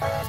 Right.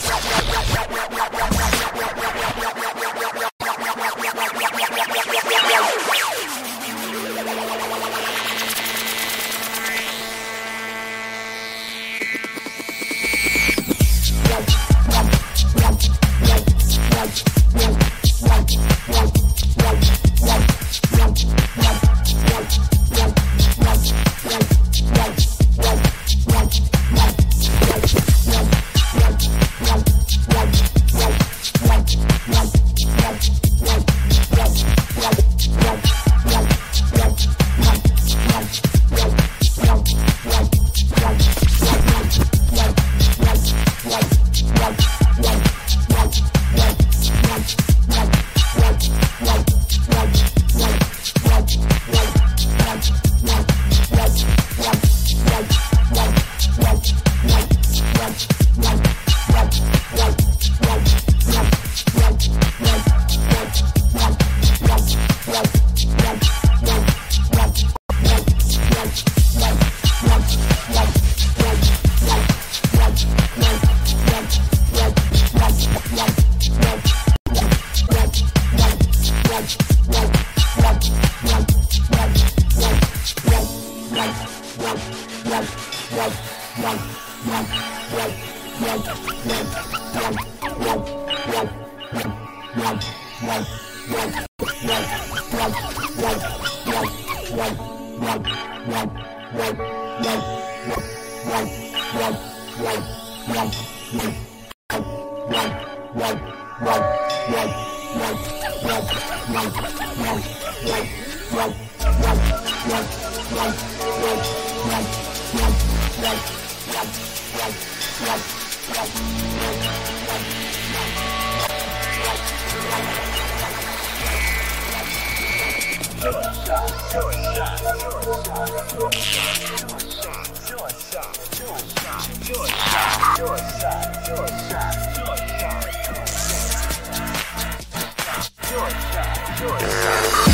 Suicide, suicide, suicide, suicide, suicide. Your shot, your shot.